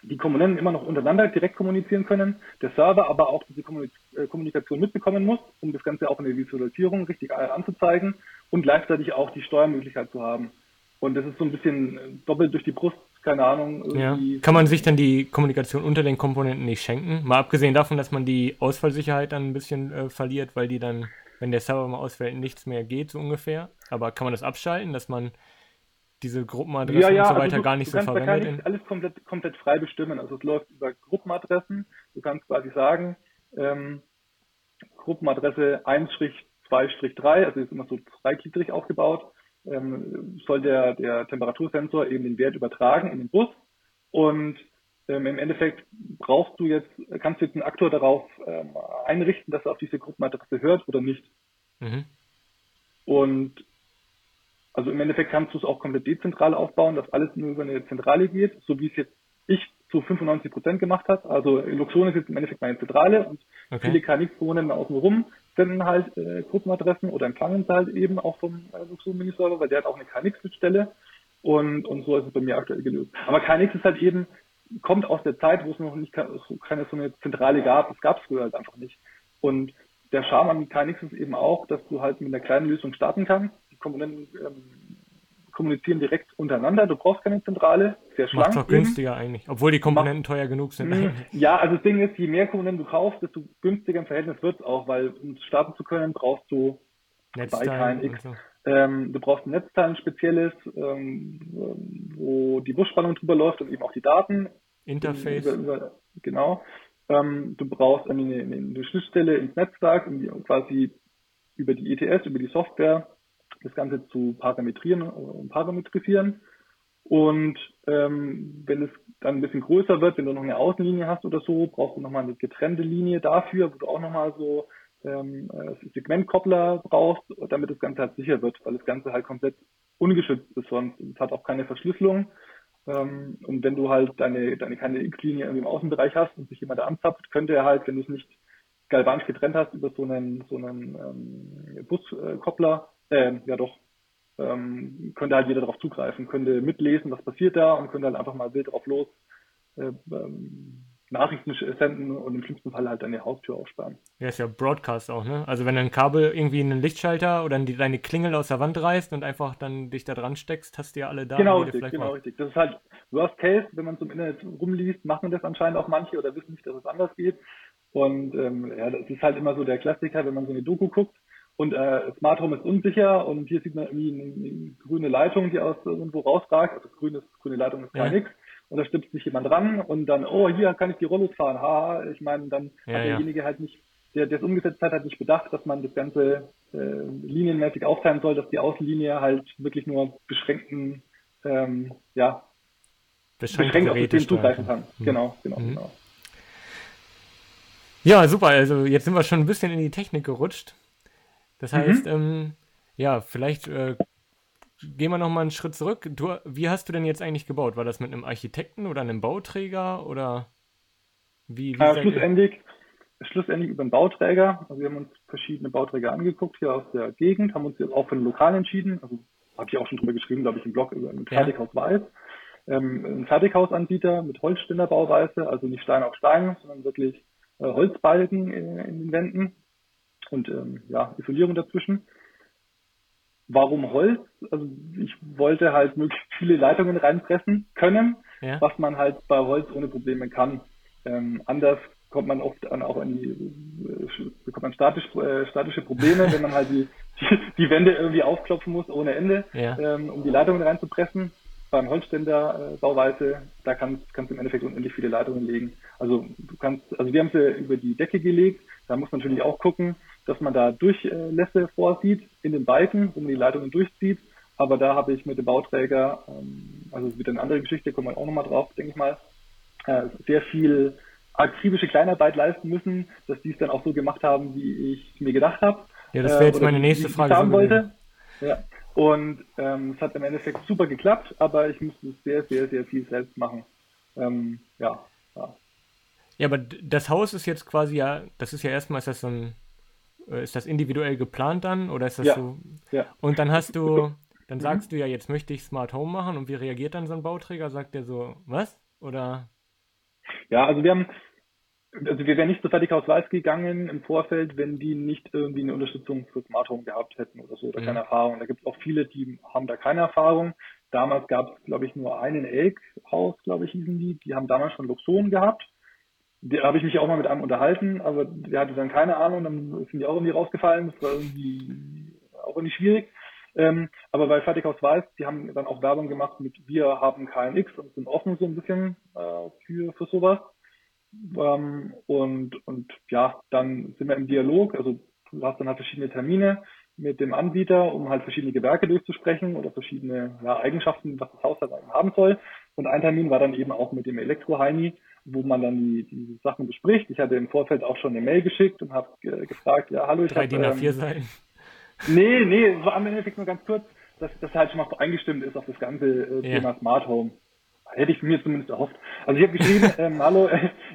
Speaker 2: die Komponenten immer noch untereinander direkt kommunizieren können, der Server aber auch diese äh, Kommunikation mitbekommen muss, um das Ganze auch in der Visualisierung richtig anzuzeigen und gleichzeitig auch die Steuermöglichkeit zu haben. Und das ist so ein bisschen doppelt durch die Brust, keine Ahnung.
Speaker 1: Ja. Kann man sich dann die Kommunikation unter den Komponenten nicht schenken? Mal abgesehen davon, dass man die Ausfallsicherheit dann ein bisschen äh, verliert, weil die dann, wenn der Server mal ausfällt, nichts mehr geht, so ungefähr. Aber kann man das abschalten, dass man diese Gruppenadressen ja, ja, und so also weiter also du, gar nicht so verwendet? Du
Speaker 2: kannst alles komplett, komplett frei bestimmen. Also es läuft über Gruppenadressen. Du kannst quasi sagen, ähm, Gruppenadresse 1-2-3, also ist immer so dreigliedrig aufgebaut ähm, soll der, der Temperatursensor eben den Wert übertragen in den Bus und ähm, im Endeffekt brauchst du jetzt, kannst du jetzt einen Aktor darauf ähm, einrichten, dass er auf diese Gruppenadresse hört oder nicht. Mhm. Und also im Endeffekt kannst du es auch komplett dezentral aufbauen, dass alles nur über eine Zentrale geht, so wie es jetzt ich zu 95 Prozent gemacht habe. Also Luxon ist jetzt im Endeffekt meine Zentrale und okay. viele KNX-Komponenten außenrum senden halt äh, Gruppenadressen oder empfangen sie halt eben auch vom äh, Luxon Miniserver, weil der hat auch eine KNX-Schnittstelle und, und so ist es bei mir aktuell gelöst. Aber KNX ist halt eben, kommt aus der Zeit, wo es noch nicht keine so eine Zentrale gab. Das gab es früher halt einfach nicht. Und der Charme an KNX ist eben auch, dass du halt mit einer kleinen Lösung starten kannst. Komponenten ähm, kommunizieren direkt untereinander. Du brauchst keine Zentrale. Sehr schlank.
Speaker 1: Macht doch günstiger eben. eigentlich, obwohl die Komponenten Macht, teuer genug sind.
Speaker 2: Mh, ja, also das Ding ist, je mehr Komponenten du kaufst, desto günstiger im Verhältnis wird es auch, weil um starten zu können, brauchst du
Speaker 1: Netzteilen bei KNX. So.
Speaker 2: Ähm, du brauchst ein Netzteil, ein spezielles, ähm, wo die Busspannung drüber läuft und eben auch die Daten.
Speaker 1: Interface.
Speaker 2: Über, über, genau. Ähm, du brauchst eine, eine, eine Schnittstelle ins Netzwerk, quasi über die ETS, über die Software das Ganze zu parametrieren und äh, parametrisieren. Und ähm, wenn es dann ein bisschen größer wird, wenn du noch eine Außenlinie hast oder so, brauchst du nochmal eine getrennte Linie dafür, wo du auch nochmal so ähm, äh, Segmentkoppler brauchst, damit das Ganze halt sicher wird, weil das Ganze halt komplett ungeschützt ist sonst. Es hat auch keine Verschlüsselung. Ähm, und wenn du halt deine, deine keine X-Linie im Außenbereich hast und sich jemand anzapft, könnte er halt, wenn du es nicht galvanisch getrennt hast über so einen, so einen ähm, Buskoppler, äh, ja doch, ähm, könnte halt jeder darauf zugreifen, könnte mitlesen, was passiert da und könnte halt einfach mal wild drauf los äh, ähm, Nachrichten senden und im schlimmsten Fall halt deine Haustür aufsperren.
Speaker 1: Ja, ist ja Broadcast auch, ne? Also wenn ein Kabel irgendwie in einen Lichtschalter oder die, deine Klingel aus der Wand reißt und einfach dann dich da dran steckst, hast du ja alle da.
Speaker 2: Genau, richtig, genau, richtig. Das ist halt Worst Case, wenn man so im Internet rumliest, machen das anscheinend auch manche oder wissen nicht, dass es anders geht. Und ähm, ja, das ist halt immer so der Klassiker, wenn man so eine Doku guckt, und äh, Smart Home ist unsicher und hier sieht man irgendwie eine, eine grüne Leitung, die aus irgendwo rausragt. Also grünes, grüne Leitung ist gar ja. nichts. Und da stippt sich jemand dran und dann, oh, hier kann ich die Rollos fahren. Ha, ich meine, dann ja, hat derjenige ja. halt nicht der, der es umgesetzt hat, hat nicht bedacht, dass man das Ganze äh, linienmäßig aufteilen soll, dass die Außenlinie halt wirklich nur beschränkten, ähm, ja, beschränkt auf das System zugreifen kann. Mhm. Genau, genau, mhm. genau.
Speaker 1: Ja, super. Also jetzt sind wir schon ein bisschen in die Technik gerutscht. Das heißt, mhm. ähm, ja, vielleicht äh, gehen wir noch mal einen Schritt zurück. Du, wie hast du denn jetzt eigentlich gebaut? War das mit einem Architekten oder einem Bauträger oder
Speaker 2: wie? wie äh, schlussendlich, schlussendlich über einen Bauträger. Also wir haben uns verschiedene Bauträger angeguckt hier aus der Gegend, haben uns jetzt auch für einen Lokal entschieden. Also habe ich auch schon drüber geschrieben, glaube ich, im Blog über ein Fertighaus ja. Weiß. Ähm, ein Fertighausanbieter mit Holzständerbauweise, also nicht Stein auf Stein, sondern wirklich äh, Holzbalken in, in, den Wänden und ähm, ja, Isolierung dazwischen. Warum Holz? Also ich wollte halt möglichst viele Leitungen reinpressen können, ja. was man halt bei Holz ohne Probleme kann. Ähm, anders kommt man oft an, auch an die, äh, bekommt man statisch, äh, statische Probleme, wenn man halt die, die, die, Wände irgendwie aufklopfen muss ohne Ende, ja. ähm, um die Leitungen reinzupressen. Beim Holzständer äh, Bauweise, da kannst, kannst du im Endeffekt unendlich viele Leitungen legen. Also du kannst, also wir haben sie über die Decke gelegt, da muss man natürlich auch gucken, dass man da Durchlässe vorsieht in den Balken, wo man die Leitungen durchzieht. Aber da habe ich mit dem Bauträger, ähm, also wieder eine andere Geschichte, kommen wir auch nochmal drauf, denke ich mal, äh, sehr viel akribische Kleinarbeit leisten müssen, dass die es dann auch so gemacht haben, wie ich mir gedacht habe.
Speaker 1: Ja, das wäre jetzt äh, meine nächste Frage.
Speaker 2: Haben wollte. Ja. Und ähm, es hat im Endeffekt super geklappt, aber ich musste sehr, sehr, sehr viel selbst machen. Ähm, ja, ja.
Speaker 1: Ja, aber das Haus ist jetzt quasi ja, das ist ja erstmal ist das so ein, ist das individuell geplant dann oder ist das
Speaker 2: ja,
Speaker 1: so?
Speaker 2: Ja.
Speaker 1: Und dann hast du, dann mhm. sagst du ja, jetzt möchte ich Smart Home machen und wie reagiert dann so ein Bauträger? Sagt der so, was? Oder?
Speaker 2: Ja, also wir haben, also wir wären nicht zu Fertighaus Weiß gegangen im Vorfeld, wenn die nicht irgendwie eine Unterstützung für Smart Home gehabt hätten oder so oder mhm. keine Erfahrung. Da gibt es auch viele, die haben da keine Erfahrung. Damals gab es, glaube ich, nur einen Elk-Haus, glaube ich, hießen die. Die haben damals schon Luxon gehabt. Da habe ich mich auch mal mit einem unterhalten, aber der hatte dann keine Ahnung, dann sind die auch irgendwie rausgefallen. Das war irgendwie auch irgendwie schwierig. Ähm, aber bei Fertighaus Weiß, die haben dann auch Werbung gemacht mit wir haben KNX und sind offen so ein bisschen äh, für, für sowas. Ähm, und, und ja, dann sind wir im Dialog, also du hast dann halt verschiedene Termine mit dem Anbieter, um halt verschiedene Gewerke durchzusprechen oder verschiedene ja, Eigenschaften, was das Haus halt haben soll. Und ein Termin war dann eben auch mit dem Elektroheini, wo man dann die, die Sachen bespricht. Ich hatte im Vorfeld auch schon eine Mail geschickt und habe äh, gefragt, ja, hallo, ich
Speaker 1: habe... DIN A4 ähm, sein.
Speaker 2: Nee, nee, es war am Endeffekt nur ganz kurz, dass das halt schon mal eingestimmt ist auf das ganze äh, Thema ja. Smart Home. Hätte ich mir zumindest erhofft. Also ich habe geschrieben, ähm, hallo,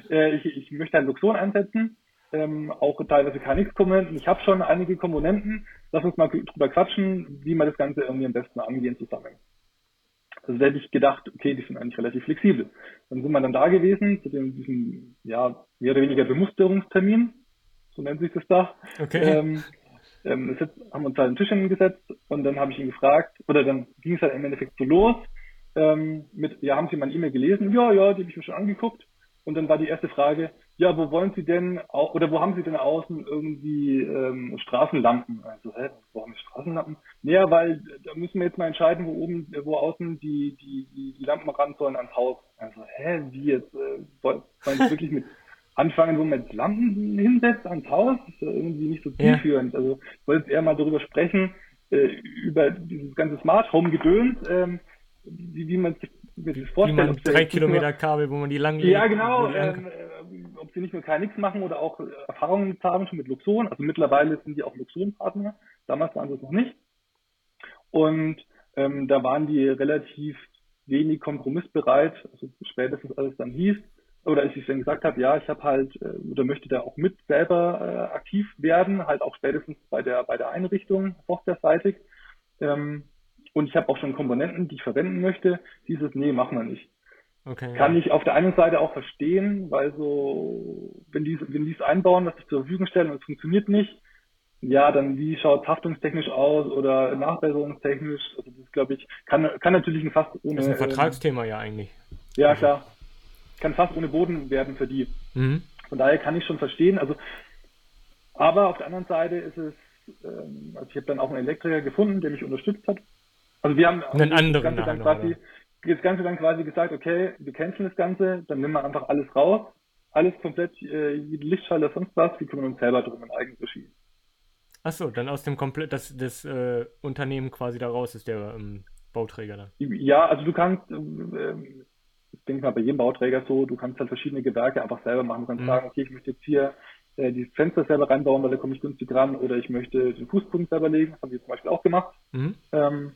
Speaker 2: äh, ich, ich möchte ein Luxon einsetzen, ähm, auch teilweise KNX-Komponenten. Ich habe schon einige Komponenten. Lass uns mal drüber quatschen, wie wir das Ganze irgendwie am besten angehen zusammen. Also da hätte ich gedacht, okay, die sind eigentlich relativ flexibel. Dann sind wir dann da gewesen, zu dem, diesem, ja, mehr oder weniger Bemusterungstermin, so nennt sich das da.
Speaker 1: Okay.
Speaker 2: Ähm, ähm, haben uns halt einen Tisch hingesetzt und dann habe ich ihn gefragt, oder dann ging es halt im Endeffekt so los, ähm, mit, ja, haben Sie mein E-Mail gelesen? Ja, ja, die habe ich mir schon angeguckt. Und dann war die erste Frage, ja, wo wollen Sie denn, auch, oder wo haben Sie denn außen irgendwie ähm, Straßenlampen? Also, hä, wo haben wir Straßenlampen? Naja, weil da müssen wir jetzt mal entscheiden, wo oben, wo außen die, die, die Lampen ran sollen ans Haus. Also, hä, wie jetzt? Äh, wollen Sie wirklich mit anfangen, wo man jetzt Lampen hinsetzt ans Haus? Das ist ja irgendwie nicht so zielführend. Ja. Also, ich wollte jetzt eher mal darüber sprechen, äh, über dieses ganze Smart Home Gedöns, ähm, wie, wie man sich das vorstellt. Wie man
Speaker 1: drei Kilometer nur, Kabel, wo man die lang
Speaker 2: Ja, genau. Ähm, äh, ob sie nicht nur KNX machen oder auch äh, Erfahrungen haben schon mit Luxon. Also mittlerweile sind die auch Luxon-Partner. Damals waren sie es noch nicht. Und ähm, da waren die relativ wenig kompromissbereit, also spätestens als es dann hieß, oder als ich dann gesagt habe, ja, ich habe halt äh, oder möchte da auch mit selber äh, aktiv werden, halt auch spätestens bei der bei der Einrichtung softwareseitig. Ähm, und ich habe auch schon Komponenten, die ich verwenden möchte. Dieses, nee, machen wir nicht. Okay, Kann ja. ich auf der einen Seite auch verstehen, weil so, wenn die, wenn die es einbauen, was ich zur Verfügung stellen und es funktioniert nicht, ja, dann wie schaut es haftungstechnisch aus oder nachbesserungstechnisch? Also das glaube ich, kann, kann natürlich fast
Speaker 1: ohne. Das ist ein Vertragsthema ähm, ja eigentlich.
Speaker 2: Ja, also. klar. Kann fast ohne Boden werden für die. Mhm. Von daher kann ich schon verstehen. Also, aber auf der anderen Seite ist es, ähm, also ich habe dann auch einen Elektriker gefunden, der mich unterstützt hat also wir haben
Speaker 1: einen anderen
Speaker 2: das Ganze, dann quasi, das Ganze dann quasi gesagt, okay, wir canceln das Ganze, dann nehmen wir einfach alles raus alles komplett, äh, Lichtschalter, sonst was, wir kümmern uns selber drum in Eigenregie.
Speaker 1: Achso, dann aus dem komplett, das, das äh, Unternehmen quasi daraus ist der ähm, Bauträger dann.
Speaker 2: Ja, also du kannst, äh, ich denke mal bei jedem Bauträger so, du kannst halt verschiedene Gewerke einfach selber machen. Du kannst mhm. sagen, okay, ich möchte jetzt hier äh, die Fenster selber reinbauen, weil da komme ich günstig ran, oder ich möchte den Fußboden selber legen, das haben wir zum Beispiel auch gemacht. Mhm. Ähm,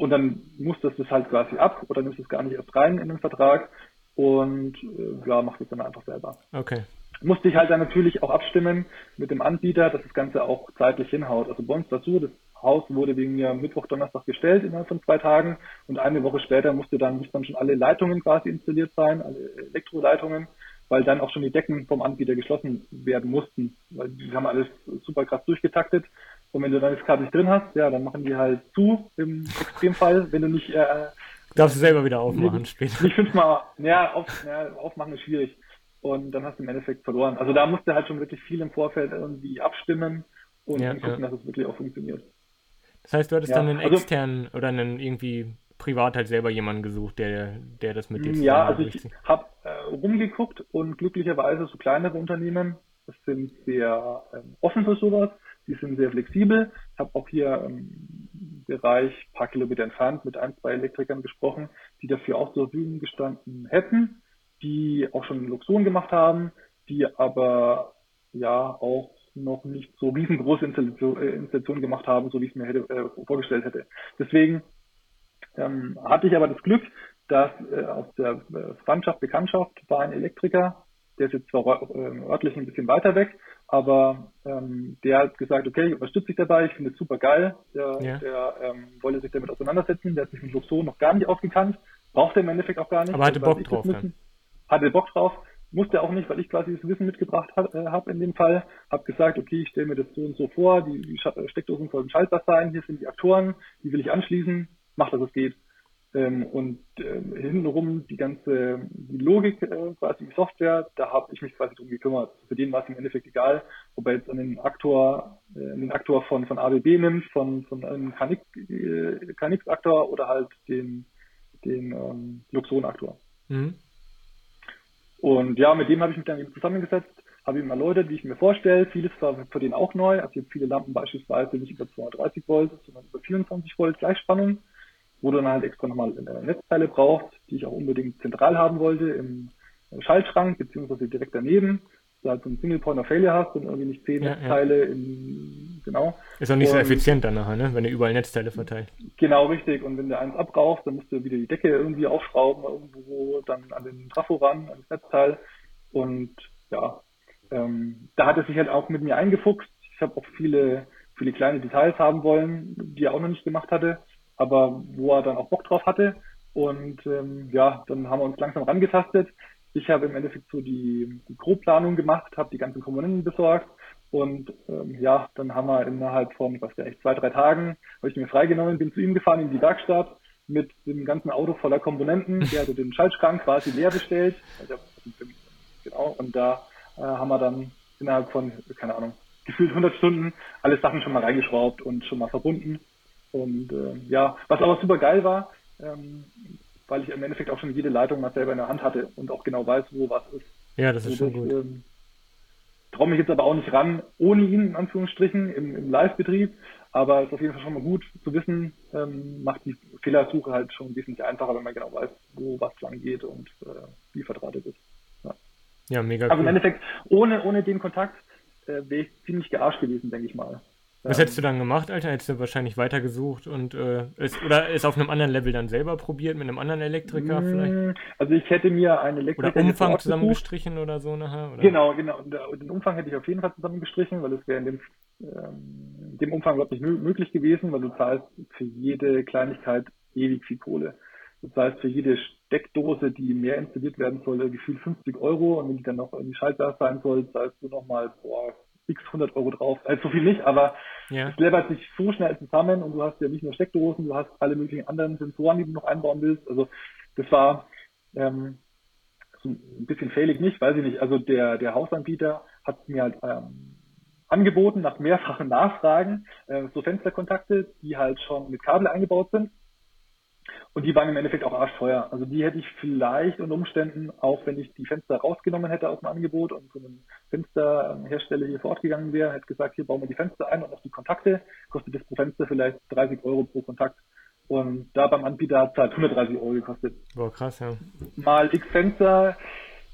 Speaker 2: und dann mustest du es halt quasi ab oder nimmst es gar nicht erst rein in den Vertrag und äh, ja, machst es dann einfach selber.
Speaker 1: Okay.
Speaker 2: Musste ich halt dann natürlich auch abstimmen mit dem Anbieter, dass das Ganze auch zeitlich hinhaut. Also bei uns dazu, das Haus wurde wegen mir Mittwoch, Donnerstag gestellt innerhalb von zwei Tagen und eine Woche später musste dann, mussten dann schon alle Leitungen quasi installiert sein, alle Elektroleitungen, weil dann auch schon die Decken vom Anbieter geschlossen werden mussten, weil die haben alles super krass durchgetaktet und wenn du dann das Kabel nicht drin hast, ja, dann machen die halt zu im Extremfall, wenn du nicht äh,
Speaker 1: Darfst du selber wieder aufmachen
Speaker 2: nicht, später. Nicht fünfmal, ja, auf, ja, aufmachen ist schwierig. Und dann hast du im Endeffekt verloren. Also da musst du halt schon wirklich viel im Vorfeld irgendwie abstimmen und ja, gucken, ja. dass es wirklich auch funktioniert.
Speaker 1: Das heißt, du hattest dann einen also, externen oder einen irgendwie privat halt selber jemanden gesucht, der, der das mit dir
Speaker 2: Ja, also ich habe äh, rumgeguckt und glücklicherweise so kleinere Unternehmen, das sind sehr ähm, offen für sowas, die sind sehr flexibel. Ich habe auch hier im Bereich ein paar Kilometer entfernt mit ein, zwei Elektrikern gesprochen, die dafür auch zur Verfügung gestanden hätten, die auch schon Luxon gemacht haben, die aber ja auch noch nicht so riesengroße Installationen äh, gemacht haben, so wie ich es mir hätte, äh, vorgestellt hätte. Deswegen ähm, hatte ich aber das Glück, dass äh, aus der äh, Freundschaft, Bekanntschaft war ein Elektriker, der ist jetzt zwar äh, örtlich ein bisschen weiter weg, aber ähm, der hat gesagt, okay, ich unterstütze dich dabei, ich finde es super geil. Der, ja. der ähm, wollte sich damit auseinandersetzen, der hat sich mit Luxon noch gar nicht ausgekannt, brauchte im Endeffekt auch gar nicht.
Speaker 1: Aber hatte Bock drauf.
Speaker 2: Hatte Bock drauf, musste auch nicht, weil ich quasi das Wissen mitgebracht äh, habe in dem Fall, habe gesagt, okay, ich stelle mir das so und so vor, die, die Steckdosen sollen schaltbar sein, hier sind die Aktoren, die will ich anschließen, mach, dass es geht. Ähm, und äh, hintenrum die ganze die Logik, äh, quasi die Software, da habe ich mich quasi drum gekümmert. Für den war es im Endeffekt egal, ob er jetzt an den Aktor, äh, den Aktor von, von ABB nimmt, von, von einem KNX-Aktor äh, oder halt den, den ähm, Luxon-Aktor. Mhm. Und ja, mit dem habe ich mich dann eben zusammengesetzt, habe ihm erläutert, wie ich mir vorstelle. Vieles war für den auch neu. Also jetzt viele Lampen beispielsweise nicht über 230 Volt, sondern über 24 Volt Gleichspannung wo du dann halt extra nochmal Netzteile braucht, die ich auch unbedingt zentral haben wollte, im Schaltschrank, beziehungsweise direkt daneben, dass du halt so ein Single Point of Failure hast und irgendwie nicht zehn ja, Netzteile ja. in, genau.
Speaker 1: Ist auch nicht und, so effizient dann nachher, ne? wenn du überall Netzteile verteilt.
Speaker 2: Genau, richtig. Und wenn der eins abraucht, dann musst du wieder die Decke irgendwie aufschrauben, irgendwo dann an den Trafo ran, an das Netzteil. Und ja, ähm, da hat er sich halt auch mit mir eingefuchst. Ich habe auch viele, viele kleine Details haben wollen, die er auch noch nicht gemacht hatte aber wo er dann auch Bock drauf hatte. Und ähm, ja, dann haben wir uns langsam rangetastet. Ich habe im Endeffekt so die, die Grobplanung gemacht, habe die ganzen Komponenten besorgt und ähm, ja, dann haben wir innerhalb von, was ja echt zwei, drei Tagen, habe ich mir freigenommen, bin zu ihm gefahren in die Werkstatt mit dem ganzen Auto voller Komponenten. Der hatte den Schaltschrank quasi leer bestellt. Genau, und da äh, haben wir dann innerhalb von, keine Ahnung, gefühlt 100 Stunden alle Sachen schon mal reingeschraubt und schon mal verbunden. Und äh, ja, was aber super geil war, ähm, weil ich im Endeffekt auch schon jede Leitung mal selber in der Hand hatte und auch genau weiß, wo was ist.
Speaker 1: Ja, das ist also schon gut. Ähm,
Speaker 2: traue mich jetzt aber auch nicht ran, ohne ihn in Anführungsstrichen im, im Live-Betrieb. Aber es ist auf jeden Fall schon mal gut zu wissen, ähm, macht die Fehlersuche halt schon wesentlich einfacher, wenn man genau weiß, wo was lang geht und äh, wie verdrahtet ist.
Speaker 1: Ja, ja mega
Speaker 2: Also cool. im Endeffekt, ohne, ohne den Kontakt äh, wäre ich ziemlich gearscht gewesen, denke ich mal.
Speaker 1: Was hättest du dann gemacht, Alter? Hättest du wahrscheinlich weitergesucht und äh, ist, oder ist auf einem anderen Level dann selber probiert mit einem anderen Elektriker vielleicht?
Speaker 2: Mm, also ich hätte mir einen Elektriker.
Speaker 1: Oder Umfang zusammengestrichen oder so nachher? Oder?
Speaker 2: Genau, genau. Den Umfang hätte ich auf jeden Fall zusammengestrichen, weil es wäre in dem, ähm, dem Umfang überhaupt nicht möglich gewesen, weil du zahlst für jede Kleinigkeit ewig viel Kohle. Das heißt, für jede Steckdose, die mehr installiert werden soll, gefühlt 50 Euro und wenn die dann noch in die Schaltbar sein soll, zahlst du nochmal, boah, x 100 Euro drauf. Also so viel nicht, aber ja. es läppert sich so schnell zusammen und du hast ja nicht nur Steckdosen, du hast alle möglichen anderen Sensoren, die du noch einbauen willst. Also das war ähm, so ein bisschen failig nicht, weiß ich nicht. Also der, der Hausanbieter hat mir halt ähm, angeboten, nach mehrfachen Nachfragen, äh, so Fensterkontakte, die halt schon mit Kabel eingebaut sind. Und die waren im Endeffekt auch arschteuer. Also die hätte ich vielleicht unter Umständen, auch wenn ich die Fenster rausgenommen hätte aus dem Angebot und zu einem Fensterhersteller hier vor Ort gegangen wäre, hätte gesagt, hier bauen wir die Fenster ein und auch die Kontakte, kostet das pro Fenster vielleicht 30 Euro pro Kontakt. Und da beim Anbieter hat es halt 130 Euro gekostet.
Speaker 1: Boah, krass, ja.
Speaker 2: Mal x Fenster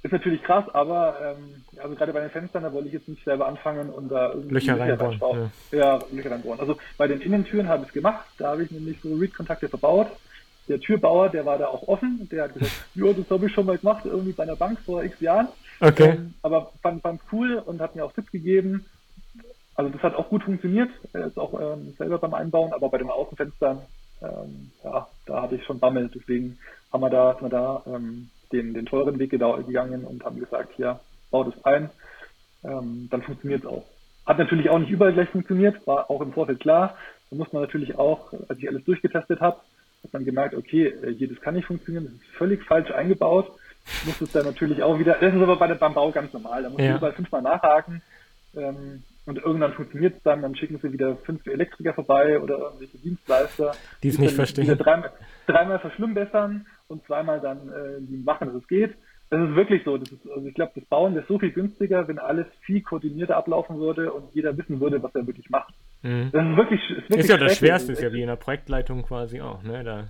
Speaker 2: ist natürlich krass, aber ähm, also gerade bei den Fenstern, da wollte ich jetzt nicht selber anfangen und da
Speaker 1: irgendwie Löcher reinbauen.
Speaker 2: Ja. ja, Löcher reinbauen. Also bei den Innentüren habe ich es gemacht, da habe ich nämlich so Read-Kontakte verbaut der Türbauer, der war da auch offen, der hat gesagt, ja, das habe ich schon mal gemacht, irgendwie bei einer Bank vor x Jahren.
Speaker 1: Okay. Ähm,
Speaker 2: aber fand es cool und hat mir auch Tipps gegeben. Also das hat auch gut funktioniert, er ist auch ähm, selber beim Einbauen, aber bei den Außenfenstern, ähm, ja, da hatte ich schon Bammel. Deswegen haben wir da, haben wir da ähm, den, den teuren Weg gegangen und haben gesagt, hier, bau das ein, ähm, dann funktioniert es auch. Hat natürlich auch nicht überall gleich funktioniert, war auch im Vorfeld klar. Da muss man natürlich auch, als ich alles durchgetestet habe, hat man gemerkt, okay, äh, hier, das kann nicht funktionieren, das ist völlig falsch eingebaut. Muss es dann natürlich auch wieder, das ist aber bei, beim Bau ganz normal, da muss man ja. überall fünfmal nachhaken ähm, und irgendwann funktioniert es dann, dann schicken sie wieder fünf Elektriker vorbei oder irgendwelche Dienstleister,
Speaker 1: die es nicht verstehen.
Speaker 2: Dreimal, dreimal verschlimmbessern und zweimal dann äh, die machen, dass es geht. Das ist wirklich so. Das ist, also ich glaube, das Bauen ist so viel günstiger, wenn alles viel koordinierter ablaufen würde und jeder wissen würde, was er wirklich macht.
Speaker 1: Mhm. Das ist wirklich, ist wirklich Ist ja das Schwerste, ist ja wie in der Projektleitung quasi auch, ne? Da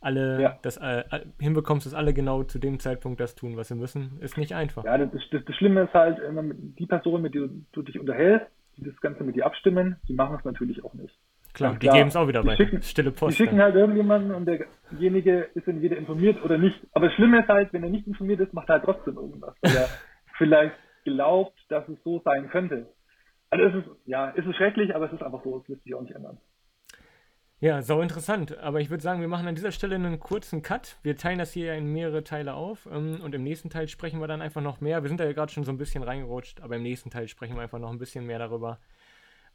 Speaker 1: alle ja. das äh, hinbekommst, dass alle genau zu dem Zeitpunkt das tun, was sie müssen, ist nicht einfach.
Speaker 2: Ja, das, das, das Schlimme ist halt, die Personen, mit denen du dich unterhältst, die das Ganze mit dir abstimmen, die machen es natürlich auch nicht.
Speaker 1: Klar, die geben es auch wieder weiter.
Speaker 2: Stille Post. Die schicken halt irgendjemanden und derjenige ist entweder informiert oder nicht. Aber das Schlimme ist halt, wenn er nicht informiert ist, macht er halt trotzdem irgendwas, weil er vielleicht glaubt, dass es so sein könnte. Also es ist, ja, es ist schrecklich, aber es ist einfach so, es lässt sich auch nicht ändern.
Speaker 1: Ja, so interessant. Aber ich würde sagen, wir machen an dieser Stelle einen kurzen Cut. Wir teilen das hier in mehrere Teile auf ähm, und im nächsten Teil sprechen wir dann einfach noch mehr. Wir sind da ja gerade schon so ein bisschen reingerutscht, aber im nächsten Teil sprechen wir einfach noch ein bisschen mehr darüber,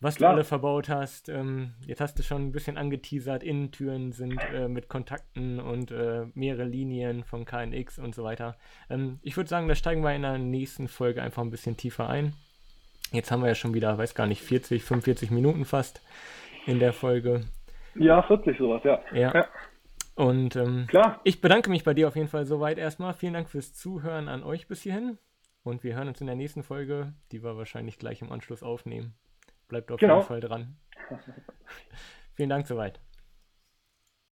Speaker 1: was Klar. du alle verbaut hast. Ähm, jetzt hast du schon ein bisschen angeteasert, Innentüren sind äh, mit Kontakten und äh, mehrere Linien von KNX und so weiter. Ähm, ich würde sagen, da steigen wir in der nächsten Folge einfach ein bisschen tiefer ein. Jetzt haben wir ja schon wieder, weiß gar nicht, 40, 45 Minuten fast in der Folge.
Speaker 2: Ja, 40 sowas, ja.
Speaker 1: Ja. ja. Und ähm, Klar. ich bedanke mich bei dir auf jeden Fall soweit erstmal. Vielen Dank fürs Zuhören an euch bis hierhin. Und wir hören uns in der nächsten Folge, die wir wahrscheinlich gleich im Anschluss aufnehmen. Bleibt auf genau. jeden Fall dran. Vielen Dank soweit.